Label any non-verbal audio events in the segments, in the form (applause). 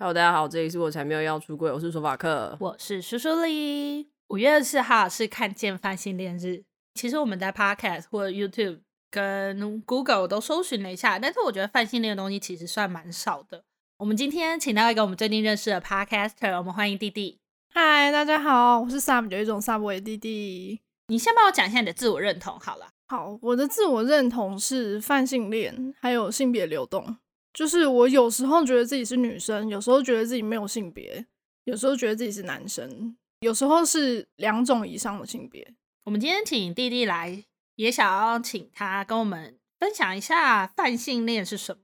Hello，大家好，这里是我才没有要出柜，我是索法克，我是苏苏丽。五月二十四号是看见泛性恋日。其实我们在 Podcast 或者 YouTube 跟 Google 都搜寻了一下，但是我觉得泛性恋的东西其实算蛮少的。我们今天请到一个我们最近认识的 Podcaster，我们欢迎弟弟。嗨，大家好，我是 Sam 有一种 Subway 弟弟。你先帮我讲一下你的自我认同好了。好，我的自我认同是泛性恋，还有性别流动。就是我有时候觉得自己是女生，有时候觉得自己没有性别，有时候觉得自己是男生，有时候是两种以上的性别。我们今天请弟弟来，也想要请他跟我们分享一下泛性恋是什么。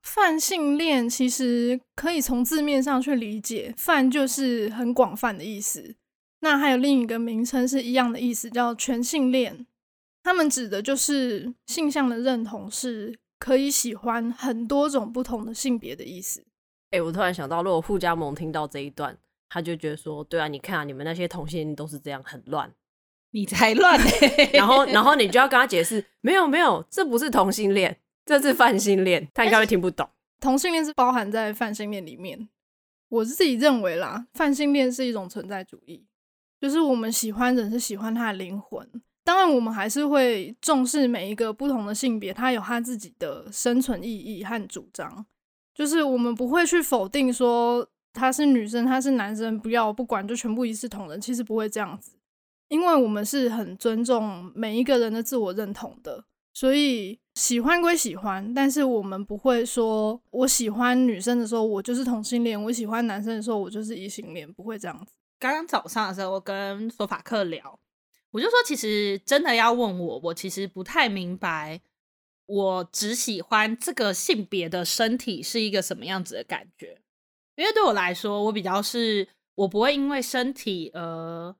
泛性恋其实可以从字面上去理解，泛就是很广泛的意思。那还有另一个名称是一样的意思，叫全性恋。他们指的就是性向的认同是。可以喜欢很多种不同的性别的意思。哎、欸，我突然想到，如果傅家盟听到这一段，他就觉得说：“对啊，你看啊，你们那些同性恋都是这样，很乱，你才乱、欸。”然后，然后你就要跟他解释：“没有，没有，这不是同性恋，这是泛性恋。”他应该会听不懂。同性恋是包含在泛性恋里面。我自己认为啦，泛性恋是一种存在主义，就是我们喜欢人是喜欢他的灵魂。当然，我们还是会重视每一个不同的性别，它有它自己的生存意义和主张。就是我们不会去否定说他是女生，他是男生，不要不管，就全部一视同仁。其实不会这样子，因为我们是很尊重每一个人的自我认同的。所以喜欢归喜欢，但是我们不会说我喜欢女生的时候，我就是同性恋；我喜欢男生的时候，我就是异性恋，不会这样子。刚刚早上的时候，我跟索法克聊。我就说，其实真的要问我，我其实不太明白，我只喜欢这个性别的身体是一个什么样子的感觉。因为对我来说，我比较是，我不会因为身体而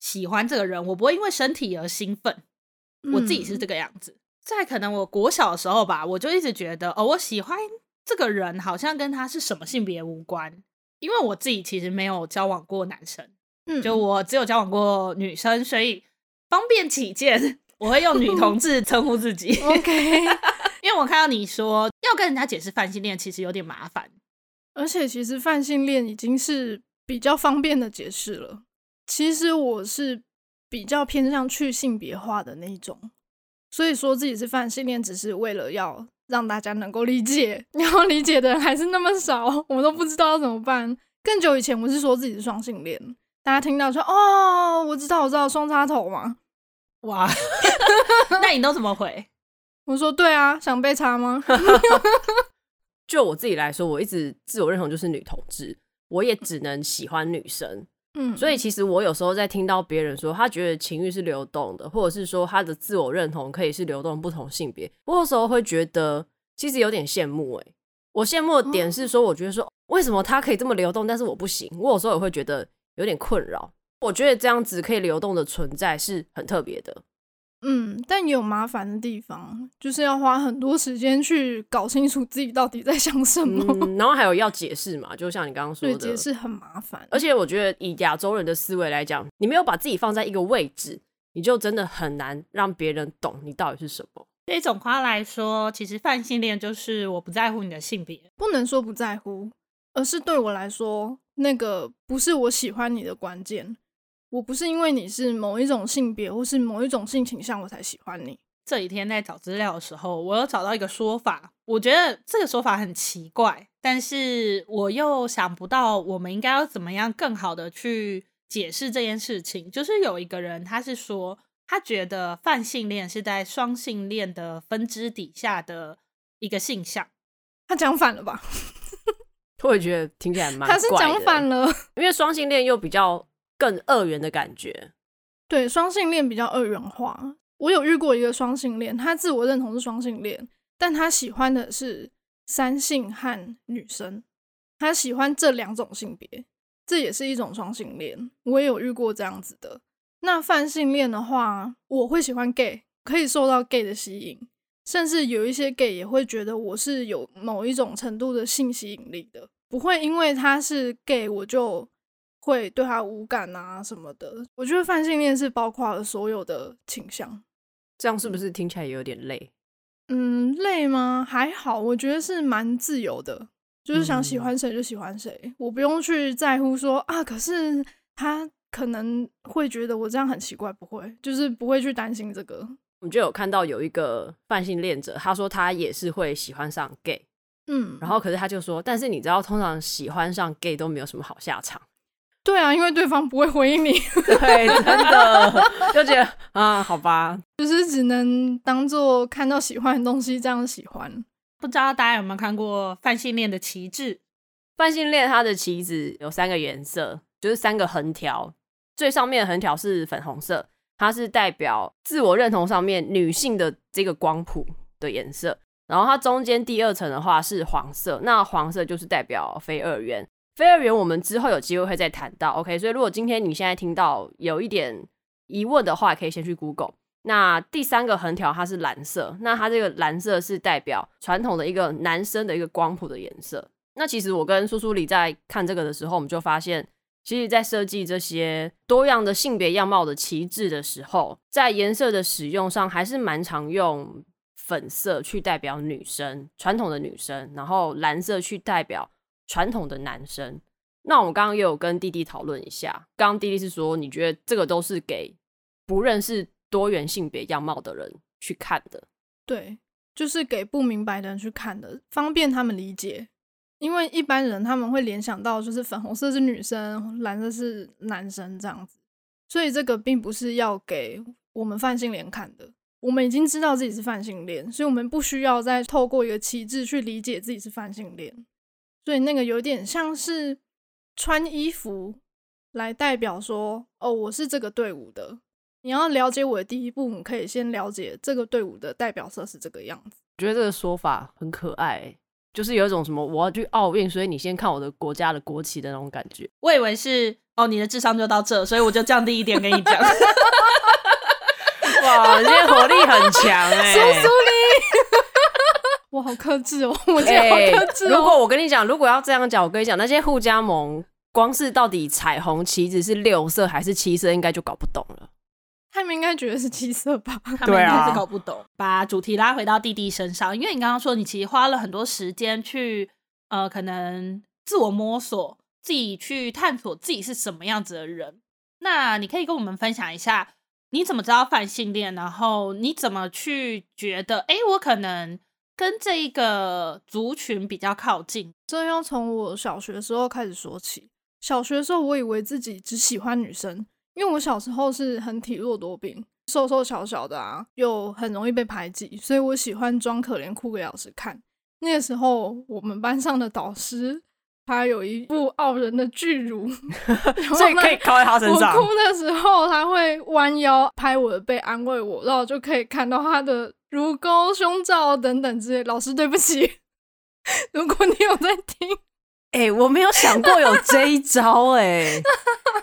喜欢这个人，我不会因为身体而兴奋。我自己是这个样子。在可能我国小的时候吧，我就一直觉得，哦，我喜欢这个人，好像跟他是什么性别无关，因为我自己其实没有交往过男生。嗯，就我只有交往过女生，所以方便起见，我会用女同志称呼自己。(laughs) (laughs) OK，因为我看到你说要跟人家解释泛性恋，其实有点麻烦。而且其实泛性恋已经是比较方便的解释了。其实我是比较偏向去性别化的那一种，所以说自己是泛性恋，只是为了要让大家能够理解。然后理解的人还是那么少，我都不知道要怎么办。更久以前我是说自己是双性恋。大家听到说哦，我知道，我知道双插头嘛，(laughs) 哇，(laughs) 那你都怎么回？我说对啊，想被插吗？(laughs) 就我自己来说，我一直自我认同就是女同志，我也只能喜欢女生。嗯，所以其实我有时候在听到别人说他觉得情欲是流动的，或者是说他的自我认同可以是流动不同性别，我有时候会觉得其实有点羡慕。哎，我羡慕的点是说，我觉得说为什么他可以这么流动，但是我不行。我有时候也会觉得。有点困扰，我觉得这样子可以流动的存在是很特别的，嗯，但也有麻烦的地方，就是要花很多时间去搞清楚自己到底在想什么，嗯、(laughs) 然后还有要解释嘛，就像你刚刚说的，解释很麻烦。而且我觉得以亚洲人的思维来讲，你没有把自己放在一个位置，你就真的很难让别人懂你到底是什么。对总括来说，其实泛性恋就是我不在乎你的性别，不能说不在乎，而是对我来说。那个不是我喜欢你的关键，我不是因为你是某一种性别或是某一种性倾向我才喜欢你。这几天在找资料的时候，我有找到一个说法，我觉得这个说法很奇怪，但是我又想不到我们应该要怎么样更好的去解释这件事情。就是有一个人，他是说他觉得泛性恋是在双性恋的分支底下的一个性向，他讲反了吧？我也觉得听起来蛮他是讲反了，(laughs) 因为双性恋又比较更二元的感觉。对，双性恋比较二元化。我有遇过一个双性恋，他自我认同是双性恋，但他喜欢的是三性和女生，他喜欢这两种性别，这也是一种双性恋。我也有遇过这样子的。那泛性恋的话，我会喜欢 gay，可以受到 gay 的吸引。甚至有一些 gay 也会觉得我是有某一种程度的性吸引力的，不会因为他是 gay 我就会对他无感啊什么的。我觉得泛性恋是包括了所有的倾向，这样是不是听起来有点累？嗯，累吗？还好，我觉得是蛮自由的。就是想喜欢谁就喜欢谁，嗯、我不用去在乎说啊，可是他可能会觉得我这样很奇怪，不会，就是不会去担心这个。我们就有看到有一个泛性恋者，他说他也是会喜欢上 gay，嗯，然后可是他就说，但是你知道，通常喜欢上 gay 都没有什么好下场。(laughs) 对啊，因为对方不会回应你。对，真的就觉得啊，好吧，(laughs) 就是只能当做看到喜欢的东西这样喜欢。不知道大家有没有看过泛性恋的旗帜？泛性恋它的旗子有三个颜色，就是三个横条，最上面的横条是粉红色，它是代表自我认同上面女性的这个光谱的颜色。然后它中间第二层的话是黄色，那黄色就是代表非二元。非二元，我们之后有机会会再谈到。OK，所以如果今天你现在听到有一点疑问的话，可以先去 Google。那第三个横条它是蓝色，那它这个蓝色是代表传统的一个男生的一个光谱的颜色。那其实我跟苏苏里在看这个的时候，我们就发现，其实在设计这些多样的性别样貌的旗帜的时候，在颜色的使用上还是蛮常用粉色去代表女生，传统的女生，然后蓝色去代表。传统的男生，那我们刚刚也有跟弟弟讨论一下。刚刚弟弟是说，你觉得这个都是给不认识多元性别样貌的人去看的？对，就是给不明白的人去看的，方便他们理解。因为一般人他们会联想到就是粉红色是女生，蓝色是男生这样子，所以这个并不是要给我们泛性恋看的。我们已经知道自己是泛性恋，所以我们不需要再透过一个旗帜去理解自己是泛性恋。所以那个有点像是穿衣服来代表说，哦，我是这个队伍的。你要了解我的第一步，你可以先了解这个队伍的代表色是这个样子。我觉得这个说法很可爱，就是有一种什么我要去奥运，所以你先看我的国家的国旗的那种感觉。我以为是哦，你的智商就到这，所以我就降低一点跟你讲。(laughs) 哇，你今天火力很强哎，(laughs) 苏苏你。(laughs) 我好克制哦！我今天好克制哦。如果我跟你讲，如果要这样讲，我跟你讲，那些互加盟光是到底彩虹旗子是六色还是七色，应该就搞不懂了。他们应该觉得是七色吧？他们应该是搞不懂。把主题拉回到弟弟身上，因为你刚刚说你其实花了很多时间去呃，可能自我摸索，自己去探索自己是什么样子的人。那你可以跟我们分享一下，你怎么知道泛性恋？然后你怎么去觉得？哎，我可能。跟这一个族群比较靠近，这要从我小学的时候开始说起。小学的时候，我以为自己只喜欢女生，因为我小时候是很体弱多病，瘦瘦小小的啊，又很容易被排挤，所以我喜欢装可怜哭给老师看。那个时候，我们班上的导师他有一副傲人的巨乳，(laughs) 所以可以靠在他身上。我哭的时候，他会弯腰拍我的背安慰我，然后就可以看到他的。乳沟、胸罩等等之类，老师对不起。(laughs) 如果你有在听，哎、欸，我没有想过有这一招、欸，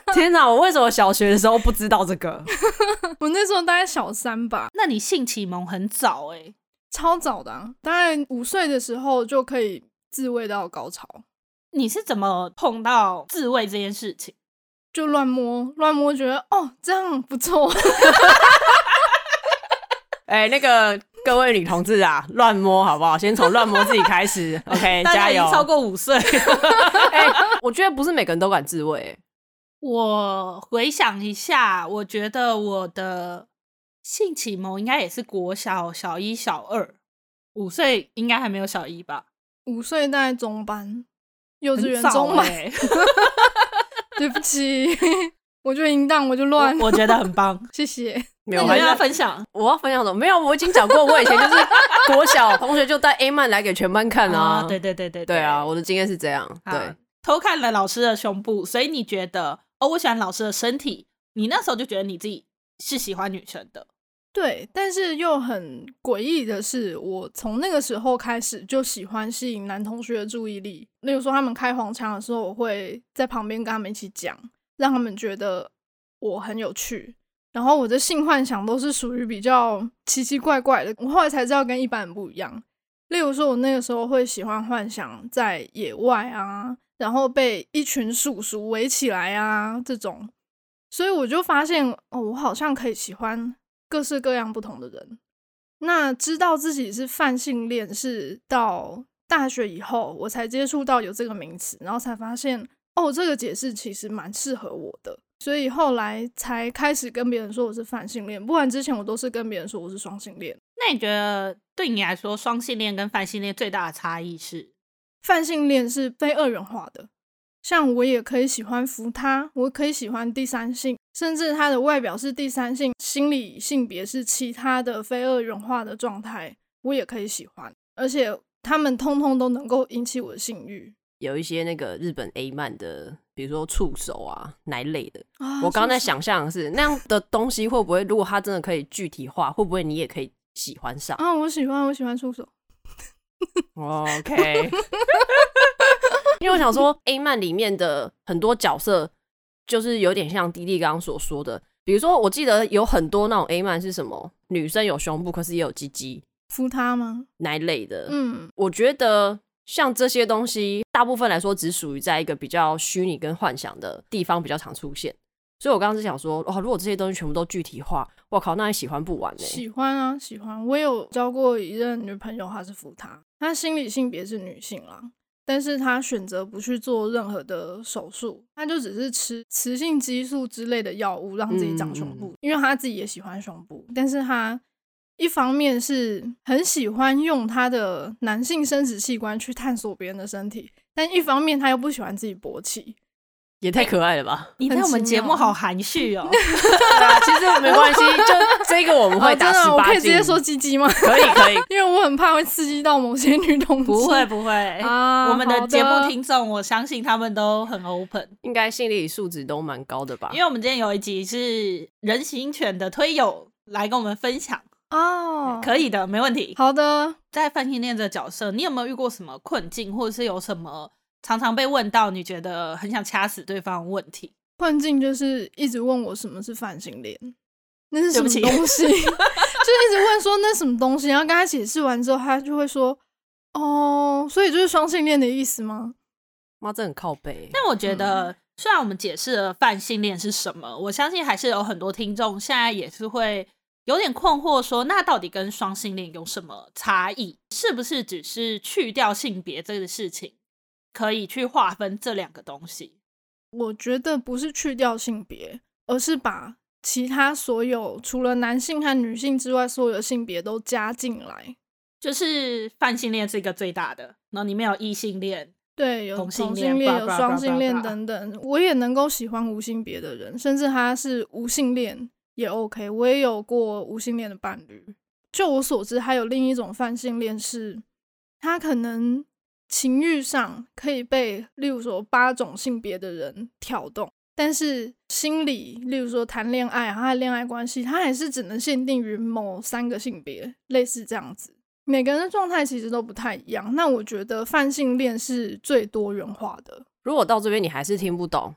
哎，天哪！我为什么小学的时候不知道这个？(laughs) 我那时候大概小三吧。那你性启蒙很早、欸，哎，超早的、啊，大概五岁的时候就可以自慰到高潮。你是怎么碰到自慰这件事情？就乱摸，乱摸，觉得哦，这样不错。哎、欸，那个各位女同志啊，乱摸好不好？先从乱摸自己开始，(laughs) OK，加油！超过五岁，(laughs) 哎、欸，我觉得不是每个人都敢自慰。我回想一下，我觉得我的性启蒙应该也是国小小一、小二，五岁应该还没有小一吧？五岁大概中班，幼稚园中班。(laughs) 对不起，我就淫荡，我就乱，我觉得很棒，(laughs) 谢谢。(laughs) 没有，我要分享，我要分享什么？没有，我已经讲过，我以前就是 (laughs) 国小同学就带 A 漫来给全班看啊。哦、对对对对对啊，我的经验是这样。对，偷看了老师的胸部，所以你觉得哦，我喜欢老师的身体。你那时候就觉得你自己是喜欢女生的。对，但是又很诡异的是，我从那个时候开始就喜欢吸引男同学的注意力。例如说，他们开黄腔的时候，我会在旁边跟他们一起讲，让他们觉得我很有趣。然后我的性幻想都是属于比较奇奇怪怪的，我后来才知道跟一般人不一样。例如说，我那个时候会喜欢幻想在野外啊，然后被一群叔叔围起来啊这种，所以我就发现哦，我好像可以喜欢各式各样不同的人。那知道自己是泛性恋是到大学以后，我才接触到有这个名词，然后才发现哦，这个解释其实蛮适合我的，所以后来才开始跟别人说我是泛性恋，不然之前我都是跟别人说我是双性恋。那你觉得对你来说，双性恋跟泛性恋最大的差异是？泛性恋是非二元化的，像我也可以喜欢服他，我可以喜欢第三性，甚至他的外表是第三性，心理性别是其他的非二元化的状态，我也可以喜欢，而且他们通通都能够引起我的性欲。有一些那个日本 A 漫的，比如说触手啊，哪类的？啊、我刚才想象的是那样的东西会不会，如果它真的可以具体化，会不会你也可以喜欢上？啊，我喜欢，我喜欢触手。(laughs) OK，(laughs) 因为我想说，A 漫里面的很多角色就是有点像滴滴刚刚所说的，比如说，我记得有很多那种 A 漫是什么，女生有胸部，可是也有鸡鸡，敷他吗？哪一类的？嗯，我觉得像这些东西，大部分来说只属于在一个比较虚拟跟幻想的地方比较常出现。所以我刚刚是想说，哦，如果这些东西全部都具体化，我靠，那你喜欢不完呢？喜欢啊，喜欢。我有交过一任女朋友，她是服他，她心理性别是女性啦，但是她选择不去做任何的手术，她就只是吃雌性激素之类的药物，让自己长胸部，嗯、因为她自己也喜欢胸部，但是她一方面是很喜欢用他的男性生殖器官去探索别人的身体，但一方面他又不喜欢自己勃起。也太可爱了吧！(laughs) 你在我们节目好含蓄哦。(laughs) 对啊，其实没关系，(laughs) 就这个我们会打十八禁。我可以直接说鸡鸡吗？可以可以，因为我很怕会刺激到某些女同志。不会不会啊，我们的节目听众，我相信他们都很 open，应该心理素质都蛮高的吧？因为我们今天有一集是人形犬的推友来跟我们分享哦，可以的，没问题。好的，在泛性恋这个角色，你有没有遇过什么困境，或者是有什么？常常被问到你觉得很想掐死对方的问题，困境就是一直问我什么是泛性恋，那是什么东西？(laughs) (laughs) 就一直问说那什么东西，然后跟他解释完之后，他就会说哦，所以就是双性恋的意思吗？妈，这很靠北。但我觉得，嗯、虽然我们解释了泛性恋是什么，我相信还是有很多听众现在也是会有点困惑说，说那到底跟双性恋有什么差异？是不是只是去掉性别这个事情？可以去划分这两个东西，我觉得不是去掉性别，而是把其他所有除了男性和女性之外所有的性别都加进来。就是泛性恋是一个最大的，然后里面有异性恋，对，有同性恋，有双性恋等等。我也能够喜欢无性别的人，甚至他是无性恋也 OK。我也有过无性恋的伴侣。就我所知，还有另一种泛性恋是，他可能。情欲上可以被，例如说八种性别的人挑动，但是心理，例如说谈恋爱，他的恋爱关系，他还是只能限定于某三个性别，类似这样子。每个人的状态其实都不太一样。那我觉得泛性恋是最多元化的。如果到这边你还是听不懂，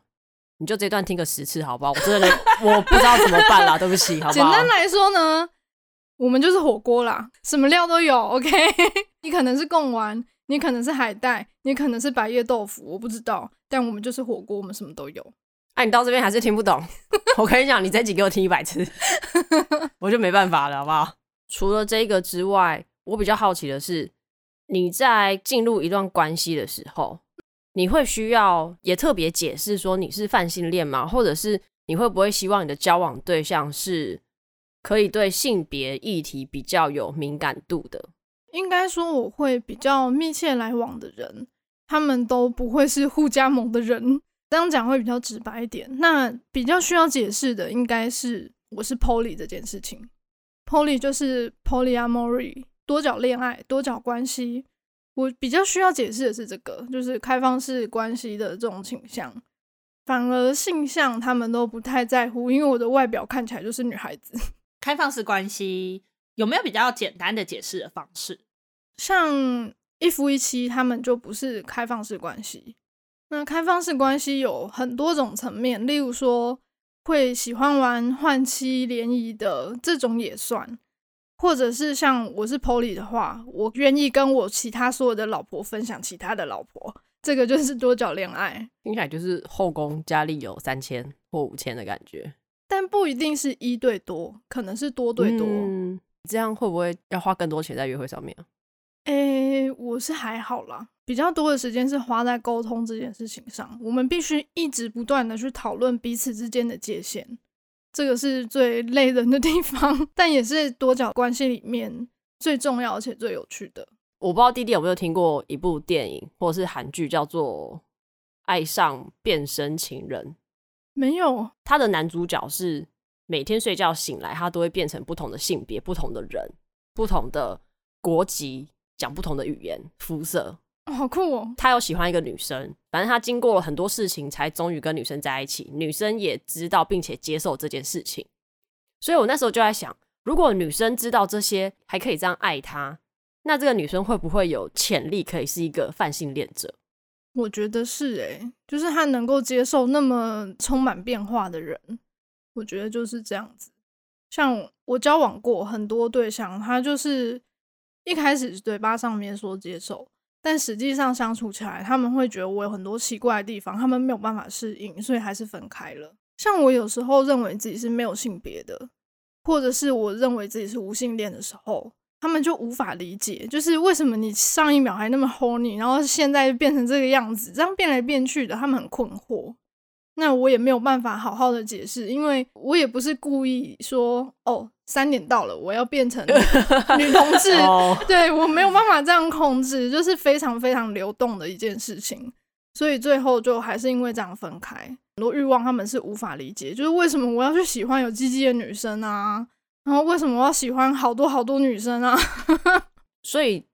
你就这段听个十次好不好？我真的我不知道怎么办啦，对不起，好不好？简单来说呢，我们就是火锅啦，什么料都有。OK，(laughs) 你可能是贡丸。你可能是海带，你可能是白叶豆腐，我不知道。但我们就是火锅，我们什么都有。哎、啊，你到这边还是听不懂？(laughs) 我跟你讲，你这集给我听一百次，(laughs) 我就没办法了，好不好？除了这个之外，我比较好奇的是，你在进入一段关系的时候，你会需要也特别解释说你是泛性恋吗？或者是你会不会希望你的交往对象是可以对性别议题比较有敏感度的？应该说，我会比较密切来往的人，他们都不会是互加盟的人。这样讲会比较直白一点。那比较需要解释的，应该是我是 poly 这件事情。poly 就是 polyamory，多角恋爱、多角关系。我比较需要解释的是这个，就是开放式关系的这种倾向。反而性向他们都不太在乎，因为我的外表看起来就是女孩子。(laughs) 开放式关系。有没有比较简单的解释的方式？像一夫一妻，他们就不是开放式关系。那开放式关系有很多种层面，例如说会喜欢玩换妻联谊的这种也算，或者是像我是 Poly 的话，我愿意跟我其他所有的老婆分享其他的老婆，这个就是多角恋爱。听起来就是后宫佳丽有三千或五千的感觉，但不一定是一对多，可能是多对多。嗯这样会不会要花更多钱在约会上面啊？诶，我是还好啦，比较多的时间是花在沟通这件事情上。我们必须一直不断的去讨论彼此之间的界限，这个是最累人的地方，但也是多角关系里面最重要而且最有趣的。我不知道弟弟有没有听过一部电影或者是韩剧，叫做《爱上变身情人》。没有，他的男主角是每天睡觉醒来，他都会变成不同的性别、不同的人、不同的国籍。讲不同的语言、肤色，哦，好酷哦！他有喜欢一个女生，反正他经过了很多事情，才终于跟女生在一起。女生也知道并且接受这件事情，所以我那时候就在想，如果女生知道这些，还可以这样爱他，那这个女生会不会有潜力可以是一个泛性恋者？我觉得是诶，就是他能够接受那么充满变化的人，我觉得就是这样子。像我交往过很多对象，他就是。一开始嘴巴上面说接受，但实际上相处起来，他们会觉得我有很多奇怪的地方，他们没有办法适应，所以还是分开了。像我有时候认为自己是没有性别的，或者是我认为自己是无性恋的时候，他们就无法理解，就是为什么你上一秒还那么 horny，然后现在变成这个样子，这样变来变去的，他们很困惑。那我也没有办法好好的解释，因为我也不是故意说哦，三点到了，我要变成 (laughs) 女同志，对，我没有办法这样控制，就是非常非常流动的一件事情，所以最后就还是因为这样分开。很多欲望他们是无法理解，就是为什么我要去喜欢有鸡鸡的女生啊，然后为什么我要喜欢好多好多女生啊？(laughs) 所以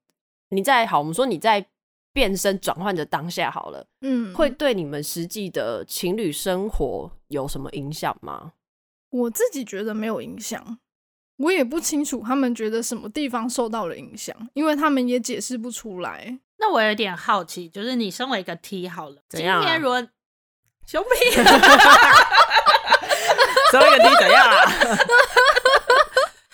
你在好，我们说你在。变身转换的当下好了，嗯，会对你们实际的情侣生活有什么影响吗？我自己觉得没有影响，我也不清楚他们觉得什么地方受到了影响，因为他们也解释不出来。那我有点好奇，就是你身为一个 T 好了，怎样啊？今天如果 (laughs) 兄弟，(laughs) 身为一个 T 怎样啊？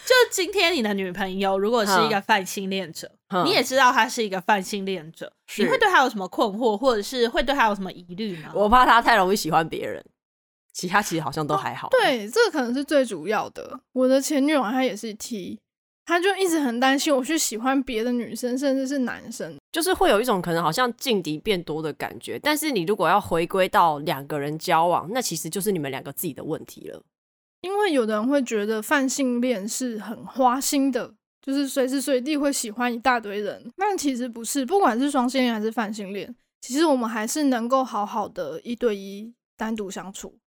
就今天你的女朋友如果是一个泛性恋者，你也知道她是一个泛性恋者，你会对她有什么困惑，或者是会对她有什么疑虑吗？我怕她太容易喜欢别人，其他其实好像都还好。哦。对，这个可能是最主要的。我的前女友她也是 T，她就一直很担心我去喜欢别的女生，甚至是男生，就是会有一种可能好像劲敌变多的感觉。但是你如果要回归到两个人交往，那其实就是你们两个自己的问题了。因为有的人会觉得泛性恋是很花心的，就是随时随地会喜欢一大堆人，但其实不是。不管是双性恋还是泛性恋，其实我们还是能够好好的一对一单独相处，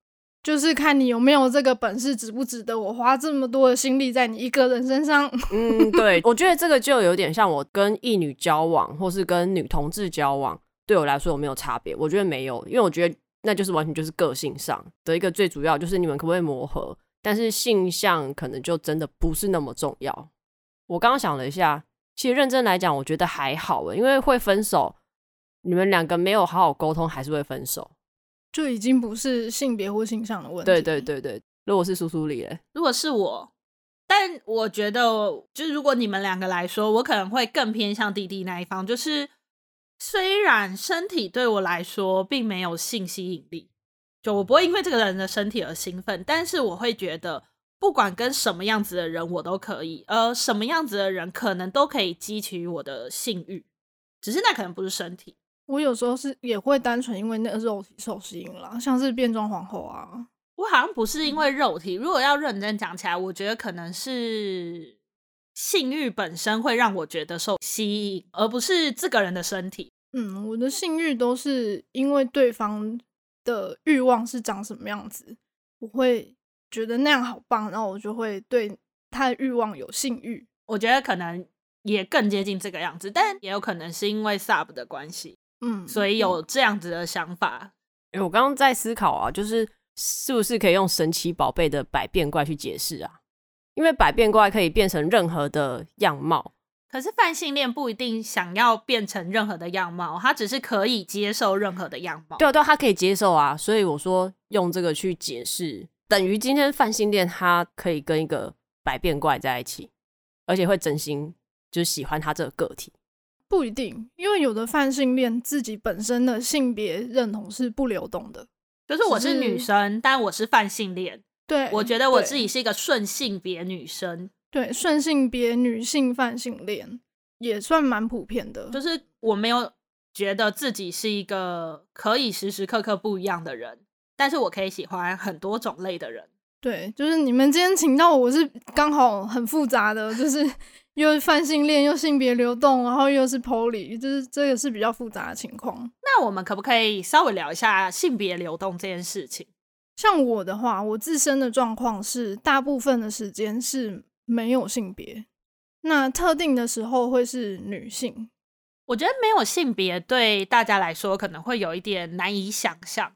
就是看你有没有这个本事，值不值得我花这么多的心力在你一个人身上。(laughs) 嗯，对，我觉得这个就有点像我跟异女交往，或是跟女同志交往，对我来说有没有差别？我觉得没有，因为我觉得。那就是完全就是个性上的一个最主要，就是你们可不可以磨合，但是性向可能就真的不是那么重要。我刚刚想了一下，其实认真来讲，我觉得还好，因为会分手，你们两个没有好好沟通，还是会分手，就已经不是性别或性向的问题。对对对对，如果是苏苏里嘞，如果是我，但我觉得，就是如果你们两个来说，我可能会更偏向弟弟那一方，就是。虽然身体对我来说并没有性吸引力，就我不会因为这个人的身体而兴奋，但是我会觉得，不管跟什么样子的人我都可以，呃，什么样子的人可能都可以激起我的性欲，只是那可能不是身体。我有时候是也会单纯因为那个肉体受吸引啦，像是变装皇后啊，我好像不是因为肉体。如果要认真讲起来，我觉得可能是。性欲本身会让我觉得受吸引，而不是这个人的身体。嗯，我的性欲都是因为对方的欲望是长什么样子，我会觉得那样好棒，然后我就会对他的欲望有性欲。我觉得可能也更接近这个样子，但也有可能是因为 sub 的关系，嗯，所以有这样子的想法。哎、欸，我刚刚在思考啊，就是是不是可以用神奇宝贝的百变怪去解释啊？因为百变怪可以变成任何的样貌，可是泛性恋不一定想要变成任何的样貌，他只是可以接受任何的样貌。对啊，对啊，他可以接受啊。所以我说用这个去解释，等于今天泛性恋他可以跟一个百变怪在一起，而且会真心就是喜欢他这个个体。不一定，因为有的泛性恋自己本身的性别认同是不流动的，就是我是女生，但我是泛性恋。对，我觉得我自己是一个顺性别女生，对，顺性别女性泛性恋。也算蛮普遍的。就是我没有觉得自己是一个可以时时刻刻不一样的人，但是我可以喜欢很多种类的人。对，就是你们今天请到我是刚好很复杂的，就是 (laughs) 又泛性恋又性别流动，然后又是 poly，就是这个是比较复杂的情况。那我们可不可以稍微聊一下性别流动这件事情？像我的话，我自身的状况是大部分的时间是没有性别，那特定的时候会是女性。我觉得没有性别对大家来说可能会有一点难以想象，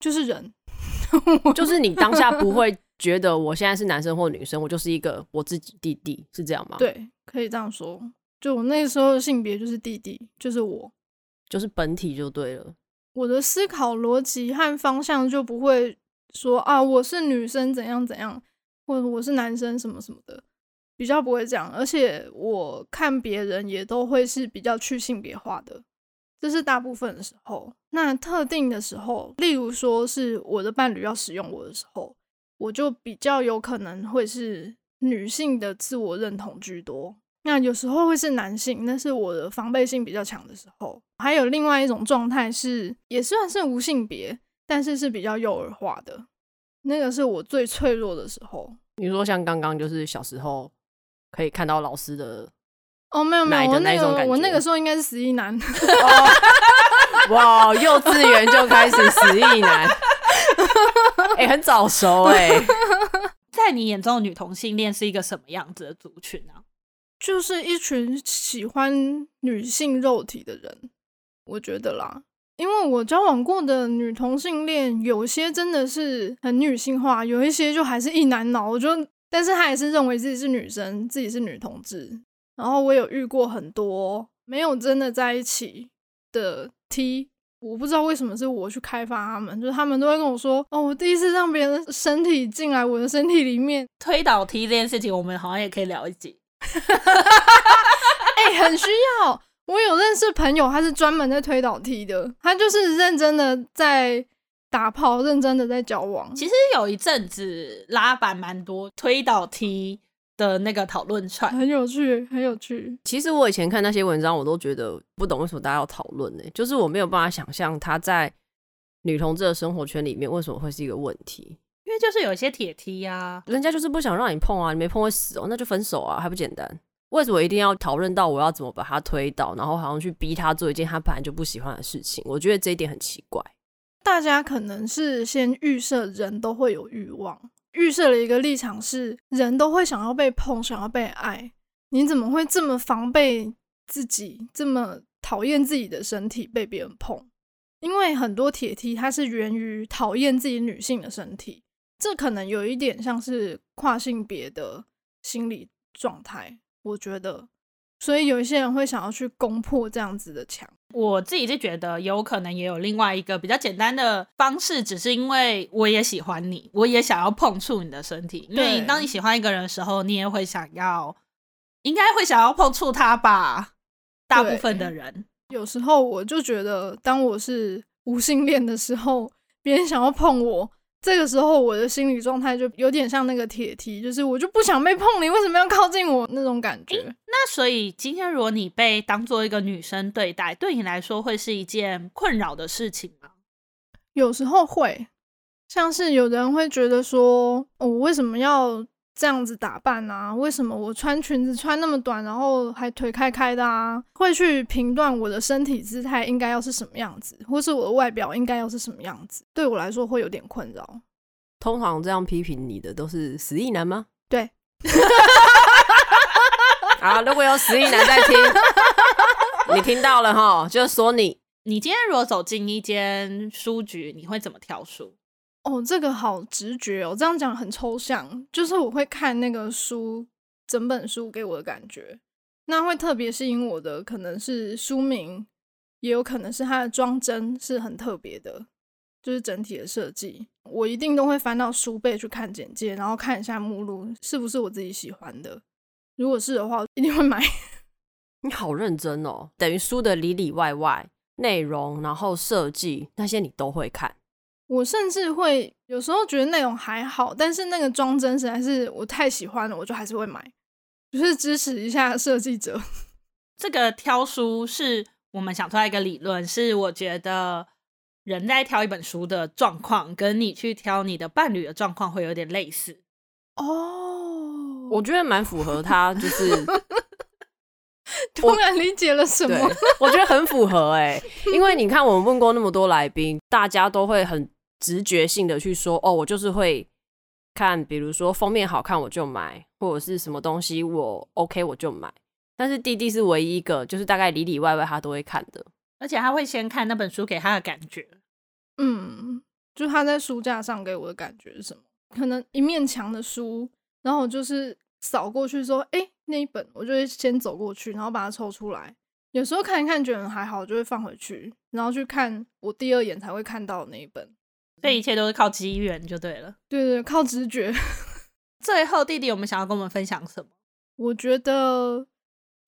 就是人。就是你当下不会觉得我现在是男生或女生，我就是一个我自己弟弟，是这样吗？对，可以这样说。就我那时候的性别就是弟弟，就是我，就是本体就对了。我的思考逻辑和方向就不会说啊，我是女生怎样怎样，或者我是男生什么什么的，比较不会这样。而且我看别人也都会是比较去性别化的。这是大部分的时候，那特定的时候，例如说是我的伴侣要使用我的时候，我就比较有可能会是女性的自我认同居多。那有时候会是男性，那是我的防备性比较强的时候。还有另外一种状态是，也算是无性别，但是是比较幼儿化的，那个是我最脆弱的时候。你说像刚刚就是小时候可以看到老师的。哦，没有没有，我那个我那个时候应该是十一男。(laughs) 哇，幼稚园就开始十一男，(laughs) 哎、欸，很早熟哎、欸。(laughs) 在你眼中的女同性恋是一个什么样子的族群呢、啊？就是一群喜欢女性肉体的人，我觉得啦。因为我交往过的女同性恋，有些真的是很女性化，有一些就还是一男脑。我觉得，但是他也是认为自己是女生，自己是女同志。然后我有遇过很多没有真的在一起的 T，我不知道为什么是我去开发他们，就是他们都会跟我说：“哦，我第一次让别人的身体进来我的身体里面。”推倒 T 这件事情，我们好像也可以聊一集。(laughs) 哎、欸，很需要。我有认识朋友，他是专门在推倒 T 的，他就是认真的在打炮，认真的在交往。其实有一阵子拉板蛮多推倒 T 的那个讨论串很有趣，很有趣。其实我以前看那些文章，我都觉得不懂为什么大家要讨论呢？就是我没有办法想象他在女同志的生活圈里面为什么会是一个问题。因为就是有一些铁梯呀，人家就是不想让你碰啊，你没碰会死哦，那就分手啊，还不简单？为什么一定要讨论到我要怎么把他推倒，然后好像去逼他做一件他本来就不喜欢的事情？我觉得这一点很奇怪。大家可能是先预设人都会有欲望。预设了一个立场是，人都会想要被碰，想要被爱。你怎么会这么防备自己，这么讨厌自己的身体被别人碰？因为很多铁梯它是源于讨厌自己女性的身体，这可能有一点像是跨性别的心理状态，我觉得。所以有一些人会想要去攻破这样子的墙。我自己是觉得有可能也有另外一个比较简单的方式，只是因为我也喜欢你，我也想要碰触你的身体。因为当你喜欢一个人的时候，你也会想要，应该会想要碰触他吧？大部分的人，有时候我就觉得，当我是无性恋的时候，别人想要碰我。这个时候，我的心理状态就有点像那个铁梯，就是我就不想被碰，你为什么要靠近我那种感觉？那所以今天如果你被当做一个女生对待，对你来说会是一件困扰的事情吗？有时候会，像是有人会觉得说，哦，我为什么要？这样子打扮啊？为什么我穿裙子穿那么短，然后还腿开开的啊？会去评断我的身体姿态应该要是什么样子，或是我的外表应该要是什么样子？对我来说会有点困扰。通常这样批评你的都是死意男吗？对。(laughs) 好，如果有死意男在听，(laughs) 你听到了哈，就说你。你今天如果走进一间书局，你会怎么挑书？哦，这个好直觉哦，这样讲很抽象，就是我会看那个书，整本书给我的感觉，那会特别吸引我的，可能是书名，也有可能是它的装帧是很特别的，就是整体的设计，我一定都会翻到书背去看简介，然后看一下目录是不是我自己喜欢的，如果是的话，一定会买。(laughs) 你好认真哦，等于书的里里外外内容，然后设计那些你都会看。我甚至会有时候觉得内容还好，但是那个装帧实在是我太喜欢了，我就还是会买，就是支持一下设计者。(laughs) 这个挑书是我们想出来一个理论，是我觉得人在挑一本书的状况，跟你去挑你的伴侣的状况会有点类似。哦，我觉得蛮符合他，就是 (laughs) 突然理解了什么？我觉得很符合哎、(laughs) 欸，因为你看我们问过那么多来宾，大家都会很直觉性的去说，哦，我就是会看，比如说封面好看我就买，或者是什么东西我 OK 我就买。但是弟弟是唯一一个，就是大概里里外外他都会看的，而且他会先看那本书给他的感觉。嗯，就他在书架上给我的感觉是什么？可能一面墙的书，然后我就是扫过去说，哎、欸，那一本，我就会先走过去，然后把它抽出来。有时候看一看觉得还好，就会放回去，然后去看我第二眼才会看到的那一本。这一切都是靠机缘就对了。对，对对，靠直觉。(laughs) 最后，弟弟，我们想要跟我们分享什么？我觉得。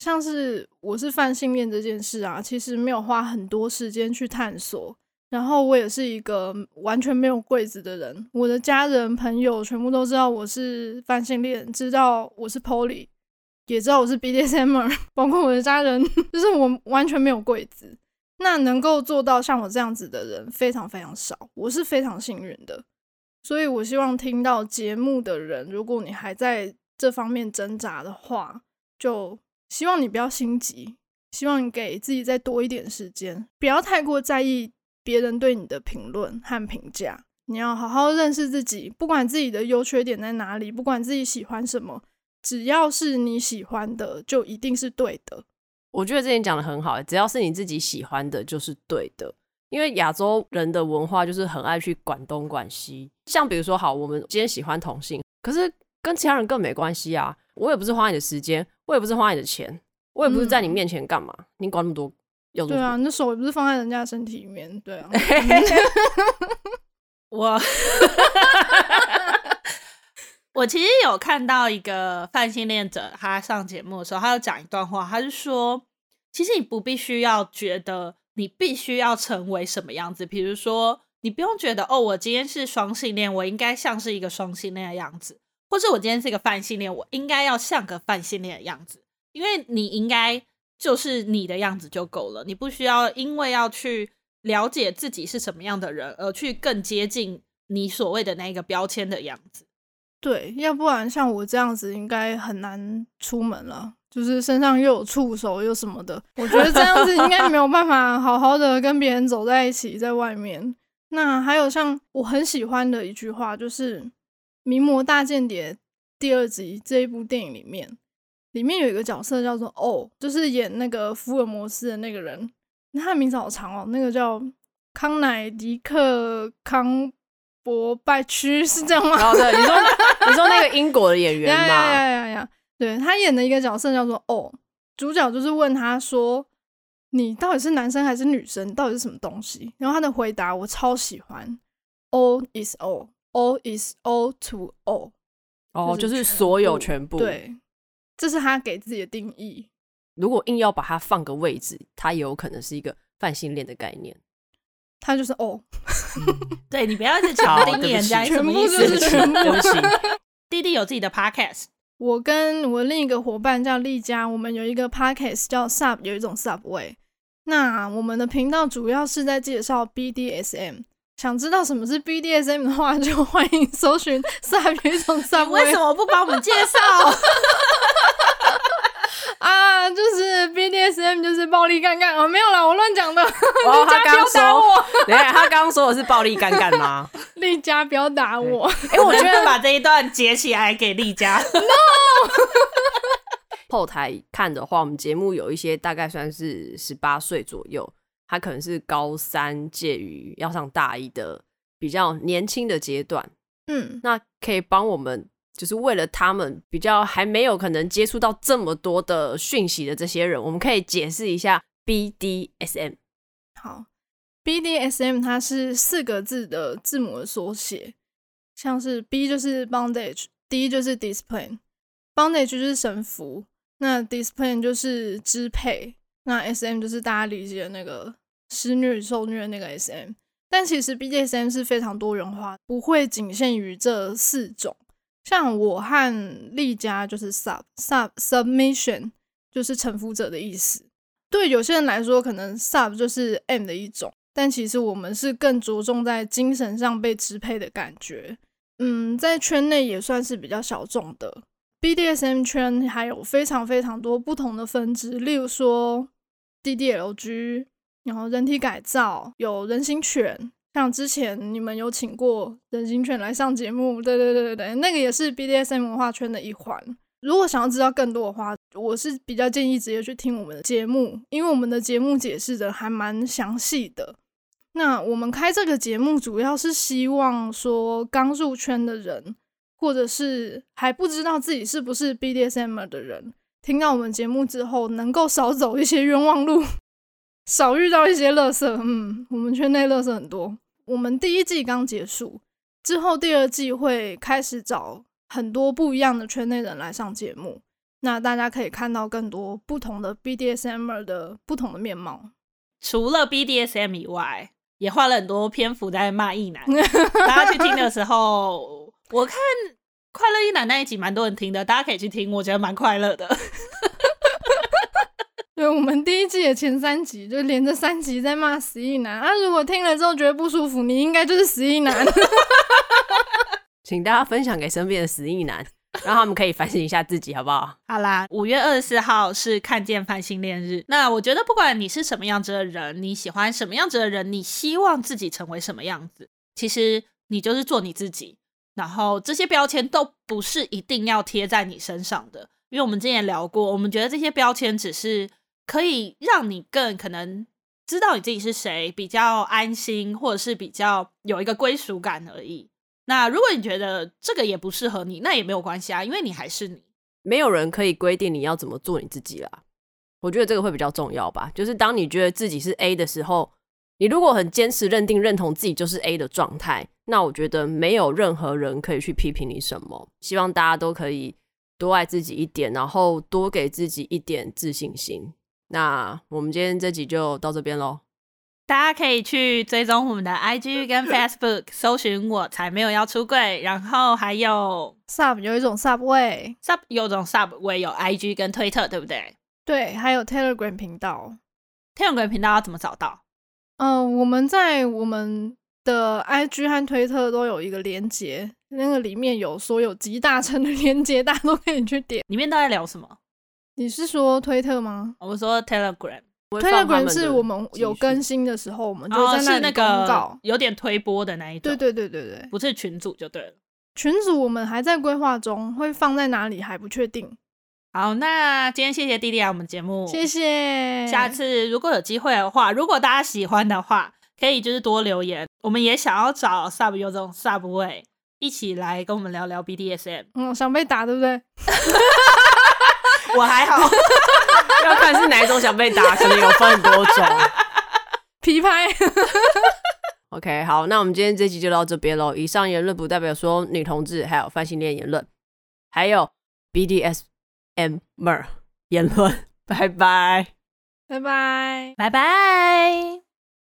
像是我是泛性恋这件事啊，其实没有花很多时间去探索。然后我也是一个完全没有柜子的人，我的家人朋友全部都知道我是泛性恋，知道我是 Poly，也知道我是 BDSMer，包括我的家人，(laughs) 就是我完全没有柜子。那能够做到像我这样子的人非常非常少，我是非常幸运的。所以我希望听到节目的人，如果你还在这方面挣扎的话，就。希望你不要心急，希望你给自己再多一点时间，不要太过在意别人对你的评论和评价。你要好好认识自己，不管自己的优缺点在哪里，不管自己喜欢什么，只要是你喜欢的，就一定是对的。我觉得这点讲的很好，只要是你自己喜欢的，就是对的。因为亚洲人的文化就是很爱去管东管西，像比如说，好，我们今天喜欢同性，可是跟其他人更没关系啊。我也不是花你的时间，我也不是花你的钱，我也不是在你面前干嘛，嗯、你管那么多？有对啊，你的手也不是放在人家身体里面，对啊。(laughs) (laughs) 我 (laughs) 我其实有看到一个泛性恋者，他上节目的时候，他有讲一段话，他是说，其实你不必须要觉得你必须要成为什么样子，比如说，你不用觉得哦，我今天是双性恋，我应该像是一个双性恋的样子。或者我今天是一个泛性恋，我应该要像个泛性恋的样子，因为你应该就是你的样子就够了，你不需要因为要去了解自己是什么样的人而去更接近你所谓的那个标签的样子。对，要不然像我这样子应该很难出门了，就是身上又有触手又什么的，我觉得这样子应该没有办法好好的跟别人走在一起，在外面。那还有像我很喜欢的一句话就是。《名模大间谍》第二集这一部电影里面，里面有一个角色叫做哦，就是演那个福尔摩斯的那个人，他的名字好长哦，那个叫康乃迪克康伯拜区是这样吗？好的，你说你说那个英国的演员吗？呀呀呀呀！对，他演的一个角色叫做哦，主角就是问他说：“你到底是男生还是女生？到底是什么东西？”然后他的回答我超喜欢，All is all。All is all to all，哦，就是所有全部。对，这是他给自己的定义。如果硬要把它放个位置，它也有可能是一个泛性恋的概念。它就是。嗯、对，你不要一直强定义人家什么意思。全部就是全部。弟弟有自己的 podcast，我跟我另一个伙伴叫丽佳，我们有一个 podcast 叫 Sub，有一种 Subway。那我们的频道主要是在介绍 BDSM。想知道什么是 BDSM 的话，就欢迎搜寻“有一种 sub ”。为什么不帮我们介绍？啊，就是 BDSM 就是暴力干干啊，没有啦，我乱讲的。哦，(laughs) 他刚说，对，(laughs) 他刚刚说的是暴力干干吗？(laughs) 丽佳，不要打我！哎、欸，我觉得把这一段截起来给丽佳。No。后台看的话，我们节目有一些大概算是十八岁左右。他可能是高三，介于要上大一的比较年轻的阶段，嗯，那可以帮我们，就是为了他们比较还没有可能接触到这么多的讯息的这些人，我们可以解释一下 BDSM。好，BDSM 它是四个字的字母的缩写，像是 B 就是 bondage，D 就是 discipline，bondage 就是绳缚，那 discipline 就是支配，那 SM 就是大家理解的那个。施虐受虐那个 SM，但其实 BDSM 是非常多元化，不会仅限于这四种。像我和丽佳就是 Sub Sub Submission，就是臣服者的意思。对有些人来说，可能 sub 就是 M 的一种，但其实我们是更着重在精神上被支配的感觉。嗯，在圈内也算是比较小众的 BDSM 圈，还有非常非常多不同的分支，例如说 DDLG，然后人体改造，有人形犬，像之前你们有请过人形犬来上节目，对对对对对，那个也是 BDSM 文化圈的一环。如果想要知道更多的话，我是比较建议直接去听我们的节目，因为我们的节目解释的还蛮详细的。那我们开这个节目主要是希望说，刚入圈的人，或者是还不知道自己是不是 BDSM 的人，听到我们节目之后，能够少走一些冤枉路，少遇到一些垃圾。嗯，我们圈内垃圾很多。我们第一季刚结束，之后第二季会开始找。很多不一样的圈内人来上节目，那大家可以看到更多不同的 BDSM 的不同的面貌。除了 BDSM 以外，也花了很多篇幅在骂异男。大家去听的时候，我看快乐异男那一集蛮多人听的，大家可以去听，我觉得蛮快乐的。对，我们第一季的前三集就连着三集在骂死异男，啊，如果听了之后觉得不舒服，你应该就是死异男。(laughs) 请大家分享给身边的死异男，让他们可以反省一下自己，好不好？好啦，五月二十四号是看见繁星恋日。那我觉得，不管你是什么样子的人，你喜欢什么样子的人，你希望自己成为什么样子，其实你就是做你自己。然后这些标签都不是一定要贴在你身上的，因为我们之前也聊过，我们觉得这些标签只是可以让你更可能知道你自己是谁，比较安心，或者是比较有一个归属感而已。那如果你觉得这个也不适合你，那也没有关系啊，因为你还是你，没有人可以规定你要怎么做你自己啦。我觉得这个会比较重要吧。就是当你觉得自己是 A 的时候，你如果很坚持认定认同自己就是 A 的状态，那我觉得没有任何人可以去批评你什么。希望大家都可以多爱自己一点，然后多给自己一点自信心。那我们今天这集就到这边喽。大家可以去追踪我们的 IG 跟 Facebook，(laughs) 搜寻“我才没有要出柜”，然后还有 Sub 有一种 Subway，Sub 有一种 Subway 有 IG 跟推特，对不对？对，还有 Telegram 频道。Telegram 频道要怎么找到？嗯、呃，我们在我们的 IG 和推特都有一个连接，那个里面有所有集大成的 (laughs) 连接，大家都可以去点。里面都在聊什么？你是说推特吗？我说 Telegram。Telegram 是我们有更新的时候，我们就在那里公告，哦、有点推播的那一种。对对对对对，不是群组就对了。群组我们还在规划中，会放在哪里还不确定。好，那今天谢谢弟弟来我们节目，谢谢。下次如果有机会的话，如果大家喜欢的话，可以就是多留言。我们也想要找 Sub 有这种 Subway 一起来跟我们聊聊 BDSM。嗯，想被打对不对？(laughs) (laughs) 我还好。(laughs) 要看是哪一种想被打，可能有分很多种。(laughs) 皮拍。OK，好，那我们今天这集就到这边喽。以上言论不代表说女同志还有泛性恋言论，还有 BDSMer 言论。拜拜，拜拜，拜拜。